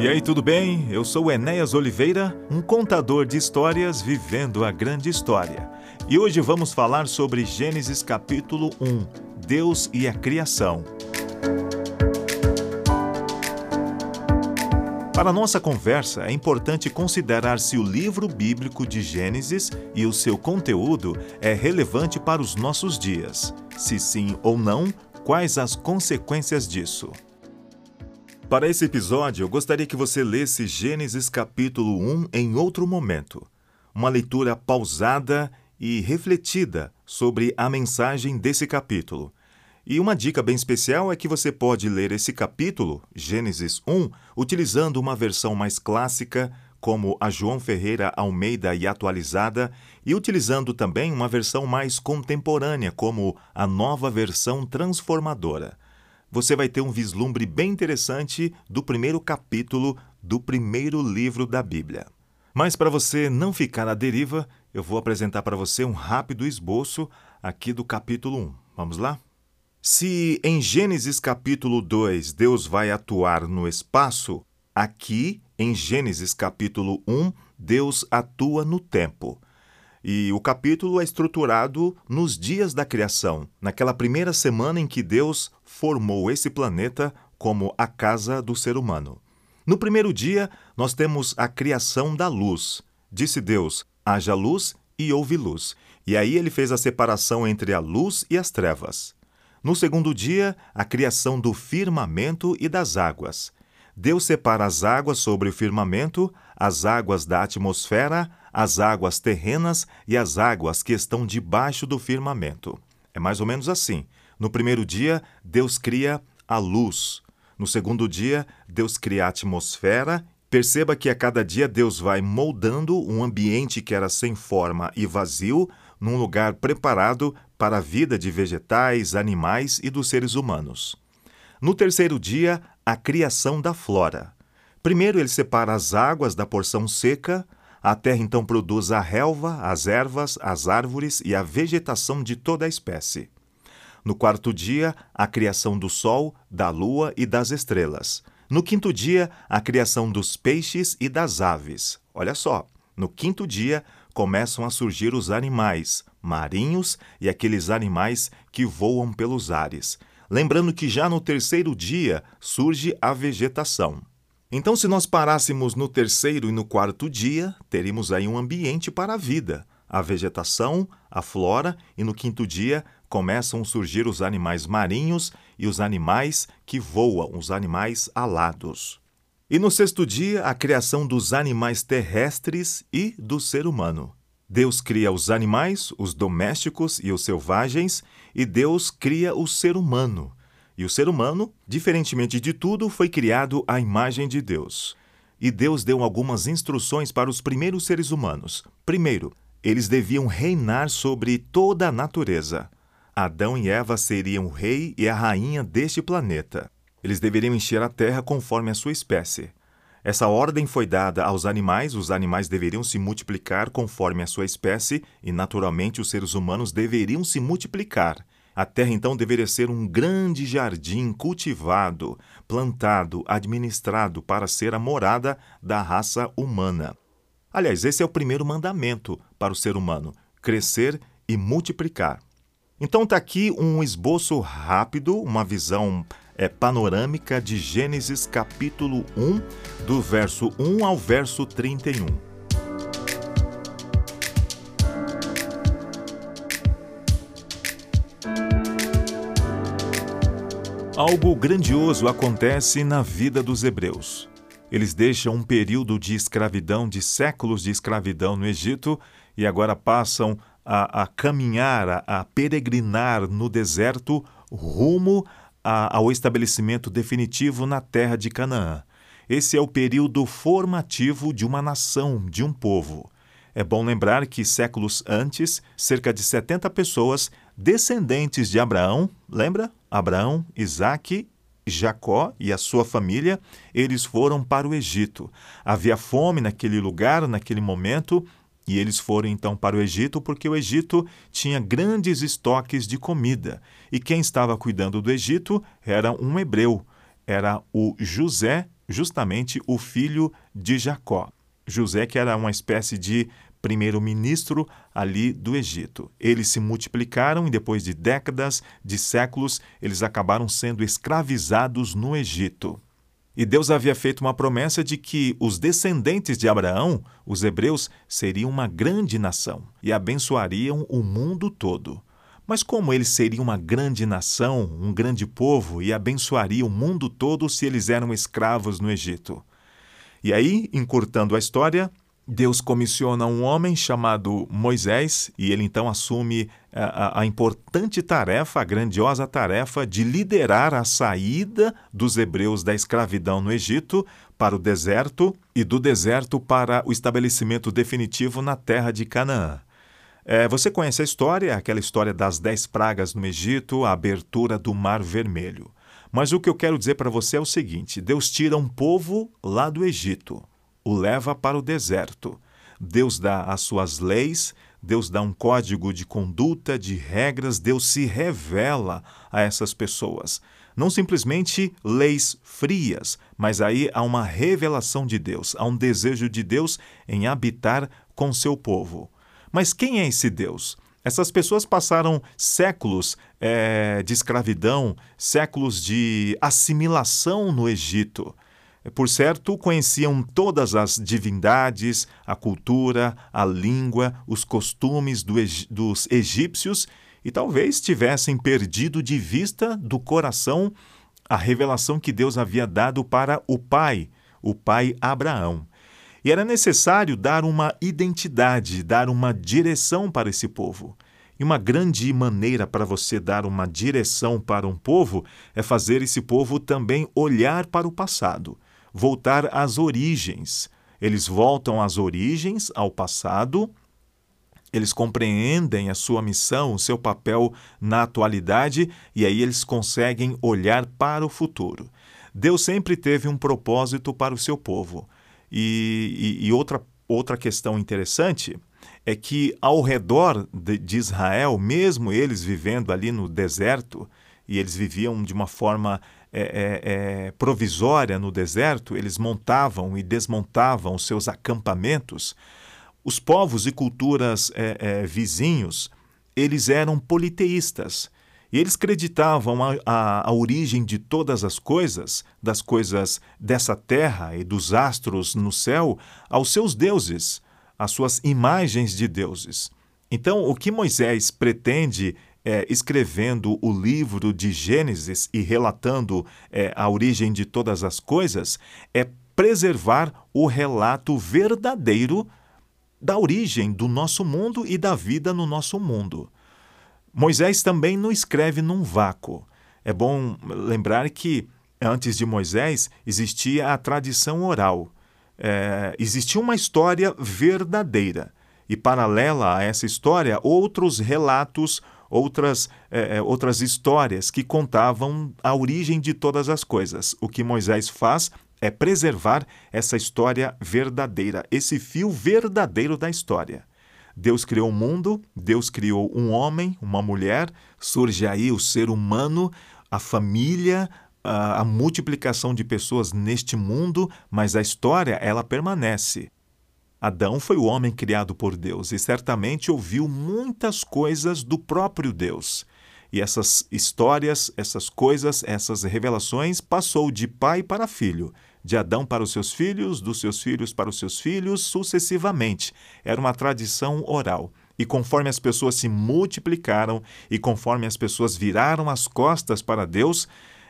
E aí, tudo bem? Eu sou Enéas Oliveira, um contador de histórias vivendo a grande história. E hoje vamos falar sobre Gênesis capítulo 1, Deus e a criação. Para nossa conversa, é importante considerar se o livro bíblico de Gênesis e o seu conteúdo é relevante para os nossos dias. Se sim ou não, quais as consequências disso? Para esse episódio, eu gostaria que você lesse Gênesis capítulo 1 em outro momento. Uma leitura pausada e refletida sobre a mensagem desse capítulo. E uma dica bem especial é que você pode ler esse capítulo, Gênesis 1, utilizando uma versão mais clássica, como a João Ferreira Almeida e atualizada, e utilizando também uma versão mais contemporânea, como a nova versão transformadora você vai ter um vislumbre bem interessante do primeiro capítulo do primeiro livro da Bíblia. Mas para você não ficar à deriva, eu vou apresentar para você um rápido esboço aqui do capítulo 1. Vamos lá? Se em Gênesis capítulo 2 Deus vai atuar no espaço, aqui em Gênesis capítulo 1 Deus atua no tempo. E o capítulo é estruturado nos dias da criação, naquela primeira semana em que Deus formou esse planeta como a casa do ser humano. No primeiro dia, nós temos a criação da luz. Disse Deus: haja luz e houve luz. E aí ele fez a separação entre a luz e as trevas. No segundo dia, a criação do firmamento e das águas. Deus separa as águas sobre o firmamento, as águas da atmosfera, as águas terrenas e as águas que estão debaixo do firmamento. É mais ou menos assim. No primeiro dia, Deus cria a luz. No segundo dia, Deus cria a atmosfera. Perceba que a cada dia Deus vai moldando um ambiente que era sem forma e vazio num lugar preparado para a vida de vegetais, animais e dos seres humanos. No terceiro dia, a criação da flora. Primeiro ele separa as águas da porção seca, a terra então produz a relva, as ervas, as árvores e a vegetação de toda a espécie. No quarto dia, a criação do sol, da lua e das estrelas. No quinto dia, a criação dos peixes e das aves. Olha só, no quinto dia começam a surgir os animais marinhos e aqueles animais que voam pelos ares. Lembrando que já no terceiro dia surge a vegetação. Então, se nós parássemos no terceiro e no quarto dia, teríamos aí um ambiente para a vida, a vegetação, a flora, e no quinto dia começam a surgir os animais marinhos e os animais que voam, os animais alados. E no sexto dia, a criação dos animais terrestres e do ser humano. Deus cria os animais, os domésticos e os selvagens, e Deus cria o ser humano. E o ser humano, diferentemente de tudo, foi criado à imagem de Deus. E Deus deu algumas instruções para os primeiros seres humanos. Primeiro, eles deviam reinar sobre toda a natureza. Adão e Eva seriam o rei e a rainha deste planeta. Eles deveriam encher a terra conforme a sua espécie. Essa ordem foi dada aos animais, os animais deveriam se multiplicar conforme a sua espécie e, naturalmente, os seres humanos deveriam se multiplicar. A terra então deveria ser um grande jardim cultivado, plantado, administrado para ser a morada da raça humana. Aliás, esse é o primeiro mandamento para o ser humano: crescer e multiplicar. Então está aqui um esboço rápido, uma visão é, panorâmica de Gênesis capítulo 1, do verso 1 ao verso 31. Algo grandioso acontece na vida dos hebreus. Eles deixam um período de escravidão, de séculos de escravidão no Egito, e agora passam a, a caminhar, a, a, peregrinar no deserto rumo a, ao estabelecimento definitivo na terra de Canaã. Esse é o período formativo de uma nação, de um povo. É bom lembrar que séculos antes, cerca de 70 pessoas, descendentes de Abraão, lembra? Abraão, Isaque Jacó e a sua família, eles foram para o Egito. Havia fome naquele lugar, naquele momento, e eles foram então para o Egito porque o Egito tinha grandes estoques de comida. E quem estava cuidando do Egito era um hebreu, era o José justamente o filho de Jacó. José, que era uma espécie de primeiro-ministro ali do Egito. Eles se multiplicaram e depois de décadas, de séculos, eles acabaram sendo escravizados no Egito. E Deus havia feito uma promessa de que os descendentes de Abraão, os hebreus, seriam uma grande nação e abençoariam o mundo todo. Mas como eles seriam uma grande nação, um grande povo e abençoariam o mundo todo se eles eram escravos no Egito? E aí, encurtando a história, Deus comissiona um homem chamado Moisés e ele então assume a, a, a, importante tarefa, a grandiosa tarefa de liderar a saída dos hebreus da escravidão no Egito para o deserto e do deserto para o estabelecimento definitivo na terra de Canaã. É, você conhece a história, aquela história das dez pragas no Egito, a abertura do Mar Vermelho. Mas o que eu quero dizer para você é o seguinte: Deus tira um povo lá do Egito o leva para o deserto. Deus dá as suas leis, Deus dá um código de conduta, de regras, Deus se revela a essas pessoas. Não simplesmente leis frias, mas aí há uma revelação de Deus, há um desejo de Deus em habitar com seu povo. Mas quem é esse Deus? Essas pessoas passaram séculos é, de escravidão, séculos de assimilação no Egito. Por certo, conheciam todas as divindades, a cultura, a língua, os costumes do, dos egípcios e talvez tivessem perdido de vista do coração a revelação que Deus havia dado para o pai, o pai Abraão. E era necessário dar uma identidade, dar uma direção para esse povo. E uma grande maneira para você dar uma direção para um povo é fazer esse povo também olhar para o passado voltar às origens. Eles voltam às origens, ao passado, eles compreendem a sua missão, o seu papel na atualidade e aí eles conseguem olhar para o futuro. Deus sempre teve um propósito para o seu povo. E, e, e outra, outra questão interessante é que ao redor de, de Israel, mesmo eles vivendo ali no deserto, e eles viviam de uma forma é, é, é, provisória no deserto, eles montavam e desmontavam os seus acampamentos, os povos e culturas é, é, vizinhos, eles eram politeístas. E eles acreditavam a, a, a, origem de todas as coisas, das coisas dessa terra e dos astros no céu, aos seus deuses, às suas imagens de deuses. Então, o que Moisés pretende é, escrevendo o livro de Gênesis e relatando é, a origem de todas as coisas, é preservar o relato verdadeiro da origem do nosso mundo e da vida no nosso mundo. Moisés também não escreve num vácuo. É bom lembrar que antes de Moisés existia a tradição oral. É, existia uma história verdadeira. E paralela a essa história, outros relatos outras, é, outras histórias que contavam a origem de todas as coisas. O que Moisés faz é preservar essa história verdadeira, esse fio verdadeiro da história. Deus criou o mundo, Deus criou um homem, uma mulher, surge aí o ser humano, a família, a, a multiplicação de pessoas neste mundo, mas a história ela permanece. Adão foi o homem criado por Deus e certamente ouviu muitas coisas do próprio Deus. E essas histórias, essas coisas, essas revelações passou de pai para filho, de Adão para os seus filhos, dos seus filhos para os seus filhos, sucessivamente. Era uma tradição oral. E conforme as pessoas se multiplicaram e conforme as pessoas viraram as costas para Deus,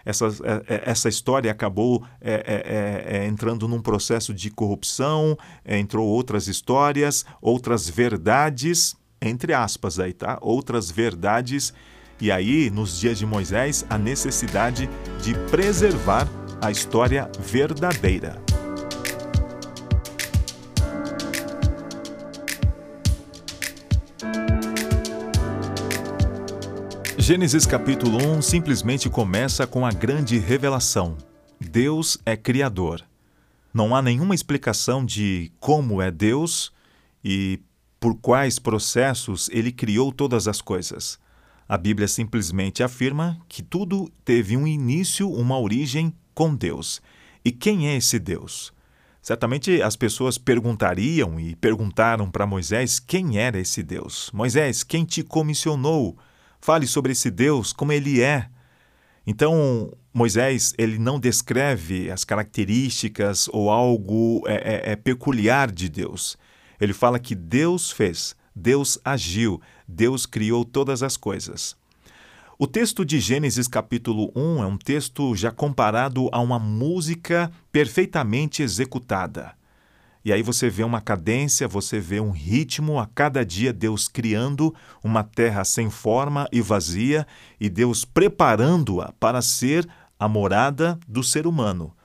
essa, é, é, essa história acabou é, é, é, entrando num processo de corrupção, entrou outras histórias, outras verdades, entre aspas aí, tá? Outras verdades. E aí, nos dias de Moisés, a necessidade de preservar a história verdadeira. Gênesis capítulo 1 simplesmente começa com a grande revelação: Deus é Criador. Não há nenhuma explicação de como é Deus e por quais processos ele criou todas as coisas. A Bíblia simplesmente afirma que tudo teve um início, uma origem com Deus. E quem é esse Deus? Certamente as pessoas perguntariam e perguntaram para Moisés quem era esse Deus. Moisés, quem te comissionou? Fale sobre esse Deus, como ele é. Então, Moisés ele não descreve as características ou algo é, é, é peculiar de Deus. Ele fala que Deus fez, Deus agiu, Deus criou todas as coisas. O texto de Gênesis capítulo 1 é um texto já comparado a uma música perfeitamente executada. E aí você vê uma cadência, você vê um ritmo a cada dia Deus criando uma terra sem forma e vazia e Deus preparando-a para ser a morada do ser humano.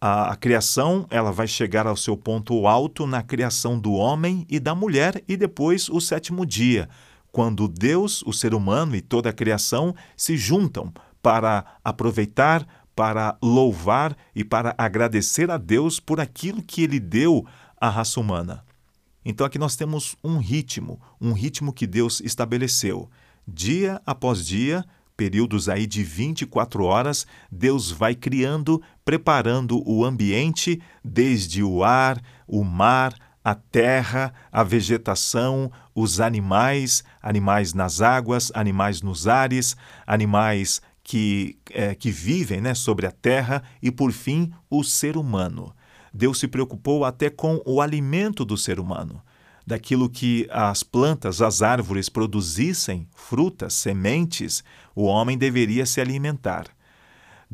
A, a, criação ela vai chegar ao seu ponto alto na criação do homem e da mulher e depois o sétimo dia, quando Deus, o ser humano e toda a criação se juntam para aproveitar, para louvar e para agradecer a Deus por aquilo que ele deu à raça humana. Então aqui nós temos um ritmo, um ritmo que Deus estabeleceu. Dia após dia, períodos aí de 24 horas, Deus vai criando, preparando o ambiente, desde o ar, o mar, a terra, a vegetação, os animais, animais nas águas, animais nos ares, animais que, é, que vivem né, sobre a terra e, por fim, o ser humano. Deus se preocupou até com o alimento do ser humano. Daquilo que as plantas, as árvores produzissem, frutas, sementes, o homem deveria se alimentar.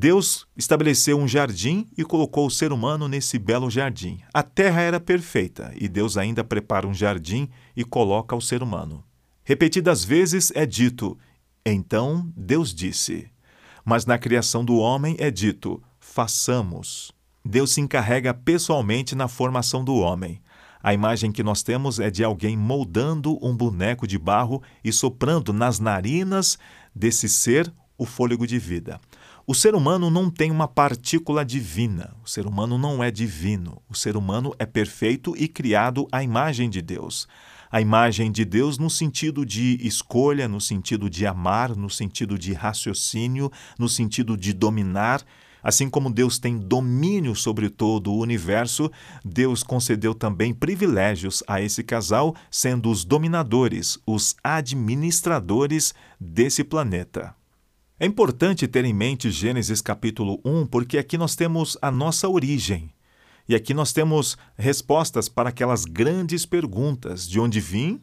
Deus estabeleceu um jardim e colocou o ser humano nesse belo jardim. A terra era perfeita e Deus ainda prepara um jardim e coloca o ser humano. Repetidas vezes é dito: Então Deus disse. Mas na criação do homem é dito: Façamos. Deus se encarrega pessoalmente na formação do homem. A imagem que nós temos é de alguém moldando um boneco de barro e soprando nas narinas desse ser o fôlego de vida. O ser humano não tem uma partícula divina. O ser humano não é divino. O ser humano é perfeito e criado à imagem de Deus. A imagem de Deus no sentido de escolha, no sentido de amar, no sentido de raciocínio, no sentido de dominar. Assim como Deus tem domínio sobre todo o universo, Deus concedeu também privilégios a esse casal, sendo os dominadores, os administradores desse planeta. É importante ter em mente Gênesis capítulo 1, porque aqui nós temos a nossa origem. E aqui nós temos respostas para aquelas grandes perguntas: de onde vim,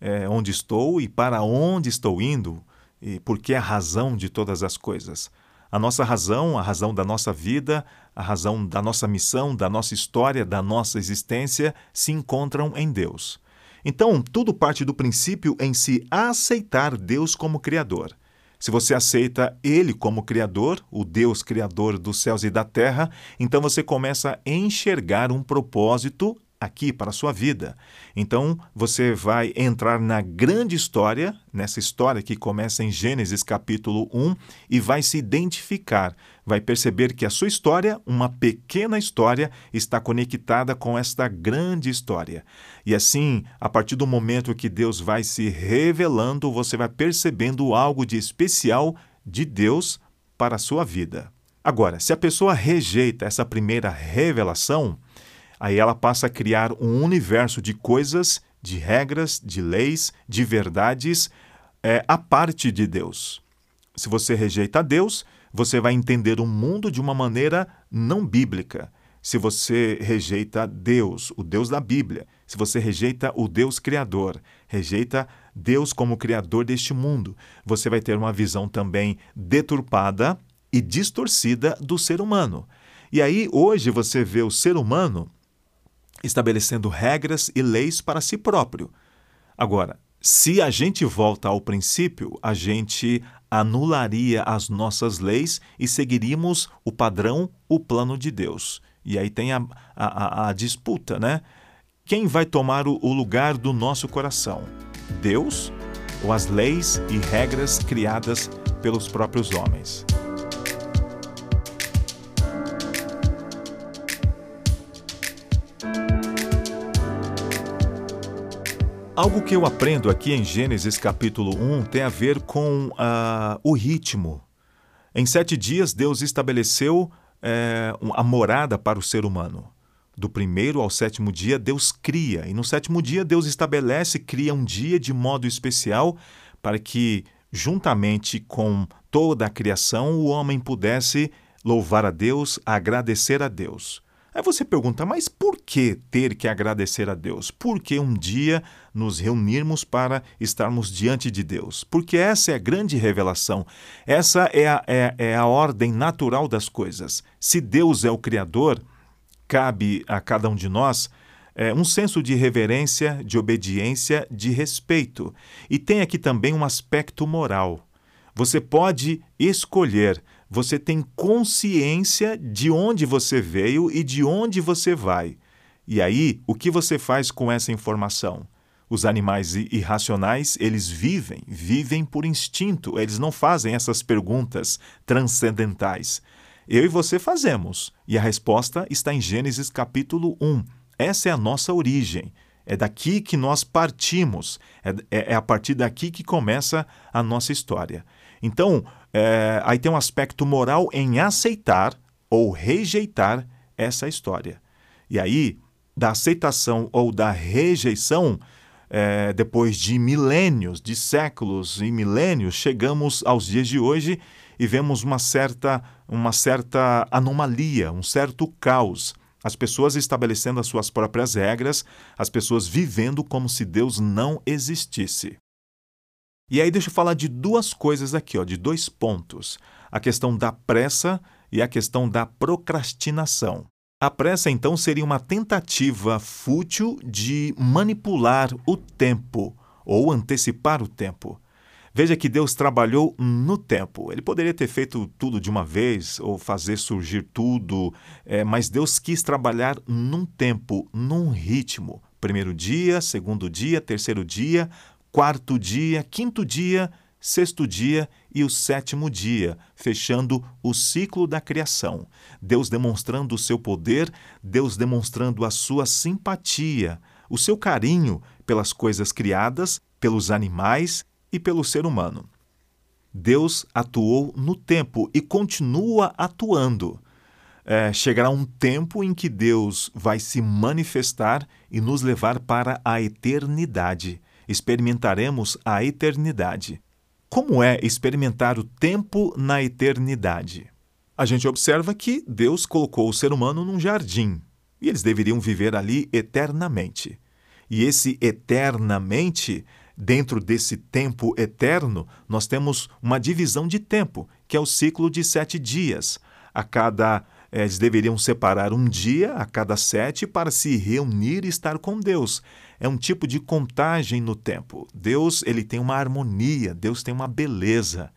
é, onde estou e para onde estou indo, e por que a razão de todas as coisas. A nossa razão, a razão da nossa vida, a razão da nossa missão, da nossa história, da nossa existência se encontram em Deus. Então, tudo parte do princípio em se aceitar Deus como Criador. Se você aceita Ele como Criador, o Deus Criador dos céus e da terra, então você começa a enxergar um propósito aqui para a sua vida. Então, você vai entrar na grande história, nessa história que começa em Gênesis capítulo 1, e vai se identificar, vai perceber que a sua história, uma pequena história, está conectada com esta grande história. E assim, a partir do momento que Deus vai se revelando, você vai percebendo algo de especial de Deus para a sua vida. Agora, se a pessoa rejeita essa primeira revelação, Aí ela passa a criar um universo de coisas, de regras, de leis, de verdades, é, a parte de Deus. Se você rejeita Deus, você vai entender o mundo de uma maneira não bíblica. Se você rejeita Deus, o Deus da Bíblia, se você rejeita o Deus Criador, rejeita Deus como Criador deste mundo, você vai ter uma visão também deturpada e distorcida do ser humano. E aí, hoje, você vê o ser humano estabelecendo regras e leis para si próprio. Agora, se a gente volta ao princípio, a gente anularia as nossas leis e seguiríamos o padrão, o plano de Deus. E aí tem a, a, a disputa, né? Quem vai tomar o, o lugar do nosso coração? Deus ou as leis e regras criadas pelos próprios homens? Algo que eu aprendo aqui em Gênesis capítulo 1 tem a ver com uh, o ritmo. Em sete dias, Deus estabeleceu é, a morada para o ser humano. Do primeiro ao sétimo dia, Deus cria, e no sétimo dia, Deus estabelece, cria um dia de modo especial para que, juntamente com toda a criação, o homem pudesse louvar a Deus, agradecer a Deus. Aí você pergunta, mas por que ter que agradecer a Deus? Por que um dia nos reunirmos para estarmos diante de Deus? Porque essa é a grande revelação. Essa é a, é, é a ordem natural das coisas. Se Deus é o Criador, cabe a cada um de nós é, um senso de reverência, de obediência, de respeito. E tem aqui também um aspecto moral. Você pode escolher, você tem consciência de onde você veio e de onde você vai. E aí, o que você faz com essa informação? Os animais irracionais, eles vivem, vivem por instinto, eles não fazem essas perguntas transcendentais. Eu e você fazemos. E a resposta está em Gênesis capítulo 1. Essa é a nossa origem. É daqui que nós partimos. É, é, é a partir daqui que começa a nossa história. Então, é, aí tem um aspecto moral em aceitar ou rejeitar essa história. E aí, da aceitação ou da rejeição, é, depois de milênios, de séculos e milênios, chegamos aos dias de hoje e vemos uma certa, uma certa anomalia, um certo caos. As pessoas estabelecendo as suas próprias regras, as pessoas vivendo como se Deus não existisse. E aí deixa eu falar de duas coisas aqui, ó, de dois pontos. A questão da pressa e a questão da procrastinação. A pressa, então, seria uma tentativa fútil de manipular o tempo ou antecipar o tempo. Veja que Deus trabalhou no tempo. Ele poderia ter feito tudo de uma vez ou fazer surgir tudo, é, mas Deus quis trabalhar num tempo, num ritmo. Primeiro dia, segundo dia, terceiro dia, quarto dia, quinto dia, sexto dia e o sétimo dia, fechando o ciclo da criação. Deus demonstrando o seu poder, Deus demonstrando a sua simpatia, o seu carinho pelas coisas criadas, pelos animais e pelo ser humano. Deus atuou no tempo e continua atuando. É, chegará um tempo em que Deus vai se manifestar e nos levar para a eternidade. Experimentaremos a eternidade. Como é experimentar o tempo na eternidade? A gente observa que Deus colocou o ser humano num jardim e eles deveriam viver ali eternamente. E esse eternamente Dentro desse tempo eterno, nós temos uma divisão de tempo, que é o ciclo de sete dias. A cada eh, eles deveriam separar um dia a cada sete para se reunir e estar com Deus. É um tipo de contagem no tempo. Deus ele tem uma harmonia, Deus tem uma beleza.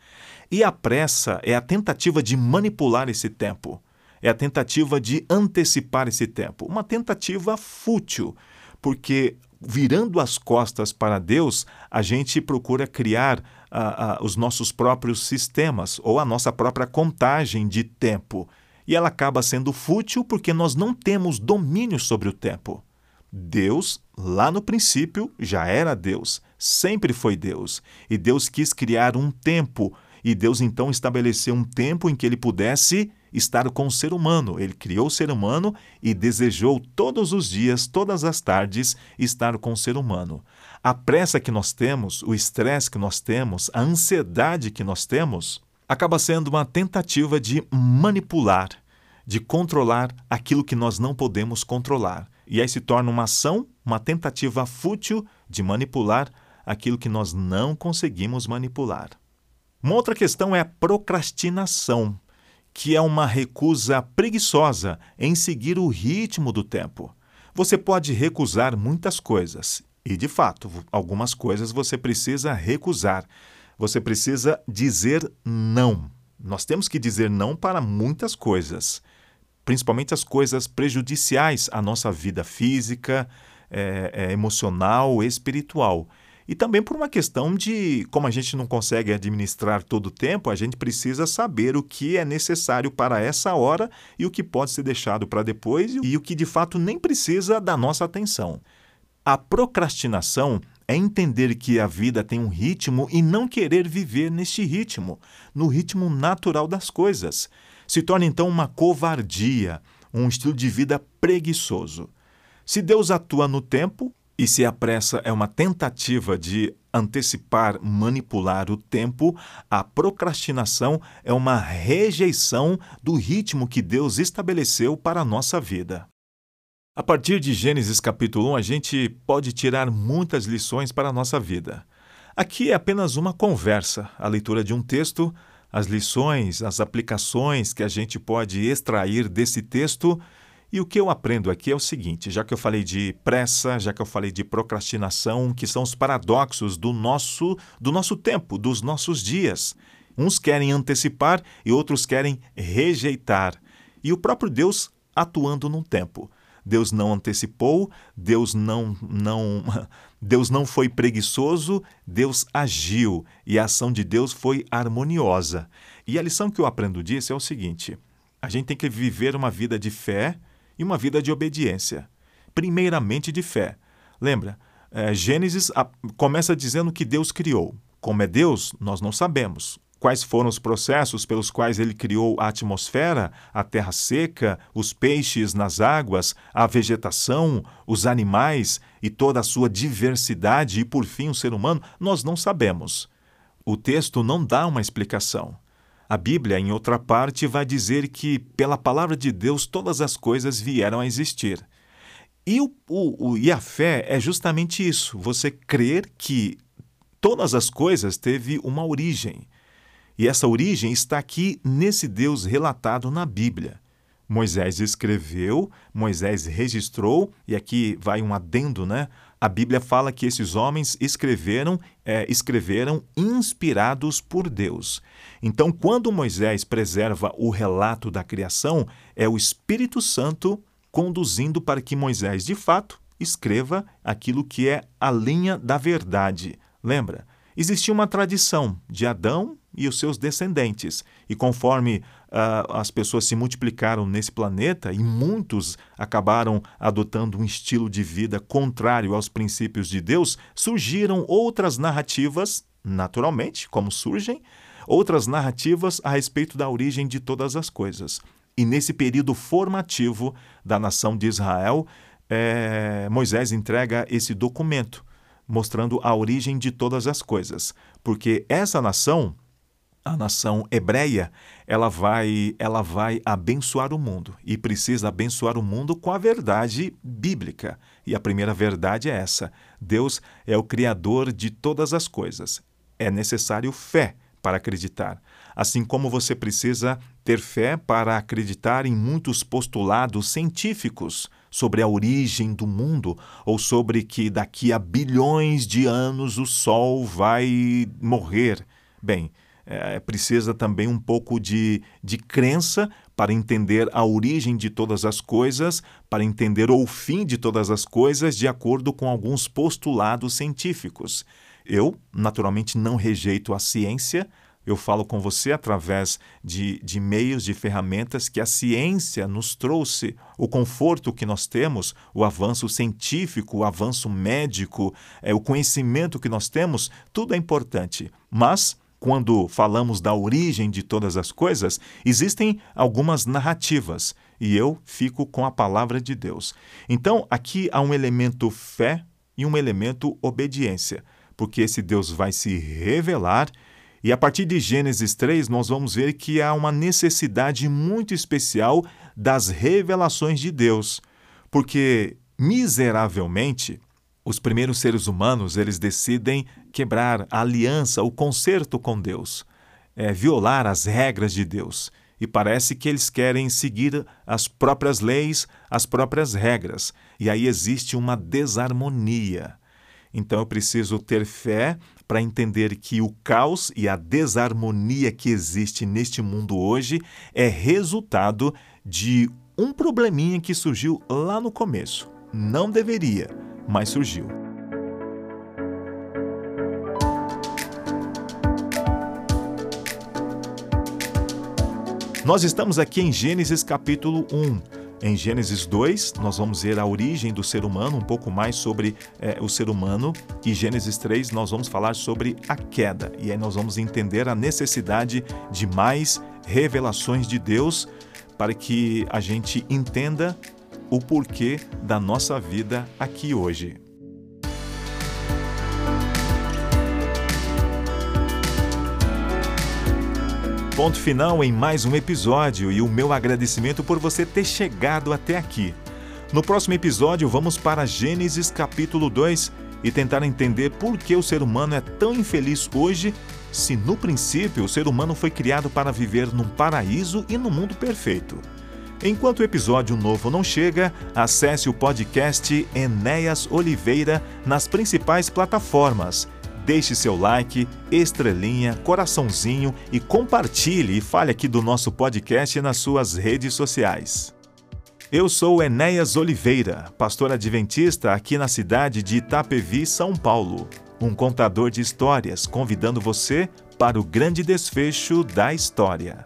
E a pressa é a tentativa de manipular esse tempo. É a tentativa de antecipar esse tempo. Uma tentativa fútil, porque virando as costas para Deus, a gente procura criar uh, uh, os nossos próprios sistemas ou a nossa própria contagem de tempo. E ela acaba sendo fútil porque nós não temos domínio sobre o tempo. Deus, lá no princípio, já era Deus, sempre foi Deus. E Deus quis criar um tempo, e Deus então estabeleceu um tempo em que ele pudesse estar com o ser humano. Ele criou o ser humano e desejou todos os dias, todas as tardes, estar com o ser humano. A pressa que nós temos, o estresse que nós temos, a ansiedade que nós temos, acaba sendo uma tentativa de manipular, de controlar aquilo que nós não podemos controlar. E aí se torna uma ação, uma tentativa fútil de manipular aquilo que nós não conseguimos manipular. Uma outra questão é a procrastinação que é uma recusa preguiçosa em seguir o ritmo do tempo. Você pode recusar muitas coisas, e de fato, algumas coisas você precisa recusar. Você precisa dizer não. Nós temos que dizer não para muitas coisas, principalmente as coisas prejudiciais à nossa vida física, é, é, emocional, espiritual. E também por uma questão de, como a gente não consegue administrar todo o tempo, a gente precisa saber o que é necessário para essa hora e o que pode ser deixado para depois e o que de fato nem precisa da nossa atenção. A procrastinação é entender que a vida tem um ritmo e não querer viver neste ritmo, no ritmo natural das coisas. Se torna então uma covardia, um estilo de vida preguiçoso. Se Deus atua no tempo, e se a pressa é uma tentativa de antecipar, manipular o tempo, a procrastinação é uma rejeição do ritmo que Deus estabeleceu para a nossa vida. A partir de Gênesis capítulo 1, a gente pode tirar muitas lições para a nossa vida. Aqui é apenas uma conversa, a leitura de um texto, as lições, as aplicações que a gente pode extrair desse texto. E o que eu aprendo aqui é o seguinte: já que eu falei de pressa, já que eu falei de procrastinação, que são os paradoxos do nosso, do nosso tempo, dos nossos dias. Uns querem antecipar e outros querem rejeitar. E o próprio Deus atuando num tempo. Deus não antecipou, Deus não, não, Deus não foi preguiçoso, Deus agiu e a ação de Deus foi harmoniosa. E a lição que eu aprendo disso é o seguinte: a gente tem que viver uma vida de fé e uma vida de obediência. Primeiramente de fé. Lembra, é, Gênesis começa dizendo que Deus criou. Como é Deus, nós não sabemos quais foram os processos pelos quais ele criou a atmosfera, a terra seca, os peixes nas águas, a vegetação, os animais e toda a sua diversidade e, por fim, o ser humano, nós não sabemos. O texto não dá uma explicação. A Bíblia, em outra parte, vai dizer que, pela palavra de Deus, todas as coisas vieram a existir. E, o, o, e a fé é justamente isso: você crer que todas as coisas teve uma origem. E essa origem está aqui nesse Deus relatado na Bíblia. Moisés escreveu, Moisés registrou, e aqui vai um adendo, né? A Bíblia fala que esses homens escreveram, é, escreveram inspirados por Deus. Então, quando Moisés preserva o relato da criação, é o Espírito Santo conduzindo para que Moisés, de fato, escreva aquilo que é a linha da verdade. Lembra? Existia uma tradição de Adão e os seus descendentes. E conforme uh, as pessoas se multiplicaram nesse planeta e muitos acabaram adotando um estilo de vida contrário aos princípios de Deus, surgiram outras narrativas, naturalmente, como surgem, outras narrativas a respeito da origem de todas as coisas. E nesse período formativo da nação de Israel, é, Moisés entrega esse documento mostrando a origem de todas as coisas, porque essa nação a nação hebreia, ela vai, ela vai abençoar o mundo e precisa abençoar o mundo com a verdade bíblica. E a primeira verdade é essa: Deus é o criador de todas as coisas. É necessário fé para acreditar. Assim como você precisa ter fé para acreditar em muitos postulados científicos sobre a origem do mundo ou sobre que daqui a bilhões de anos o Sol vai morrer. Bem, é, precisa também um pouco de, de crença para entender a origem de todas as coisas, para entender o fim de todas as coisas, de acordo com alguns postulados científicos. Eu, naturalmente, não rejeito a ciência. Eu falo com você através de, de meios, de ferramentas que a ciência nos trouxe, o conforto que nós temos, o avanço científico, o avanço médico, é, o conhecimento que nós temos, tudo é importante. Mas quando falamos da origem de todas as coisas, existem algumas narrativas e eu fico com a palavra de Deus. Então, aqui há um elemento fé e um elemento obediência, porque esse Deus vai se revelar e a partir de Gênesis 3, nós vamos ver que há uma necessidade muito especial das revelações de Deus, porque miseravelmente os primeiros seres humanos eles decidem quebrar a aliança, o concerto com Deus, é, violar as regras de Deus. E parece que eles querem seguir as próprias leis, as próprias regras. E aí existe uma desarmonia. Então eu preciso ter fé para entender que o caos e a desarmonia que existe neste mundo hoje é resultado de um probleminha que surgiu lá no começo. Não deveria mas surgiu. Nós estamos aqui em Gênesis capítulo 1. Em Gênesis 2, nós vamos ver a origem do ser humano, um pouco mais sobre é, o ser humano. E Gênesis 3, nós vamos falar sobre a queda. E aí nós vamos entender a necessidade de mais revelações de Deus para que a gente entenda o porquê da nossa vida aqui hoje. ponto final em mais um episódio e o meu agradecimento por você ter chegado até aqui. No próximo episódio, vamos para Gênesis capítulo 2 e tentar entender por que o ser humano é tão infeliz hoje, se no princípio o ser humano foi criado para viver num paraíso e num mundo perfeito. Enquanto o episódio novo não chega, acesse o podcast Enéas Oliveira nas principais plataformas Deixe seu like, estrelinha, coraçãozinho e compartilhe e fale aqui do nosso podcast nas suas redes sociais. Eu sou Enéas Oliveira, pastor adventista aqui na cidade de Itapevi, São Paulo. Um contador de histórias convidando você para o grande desfecho da história.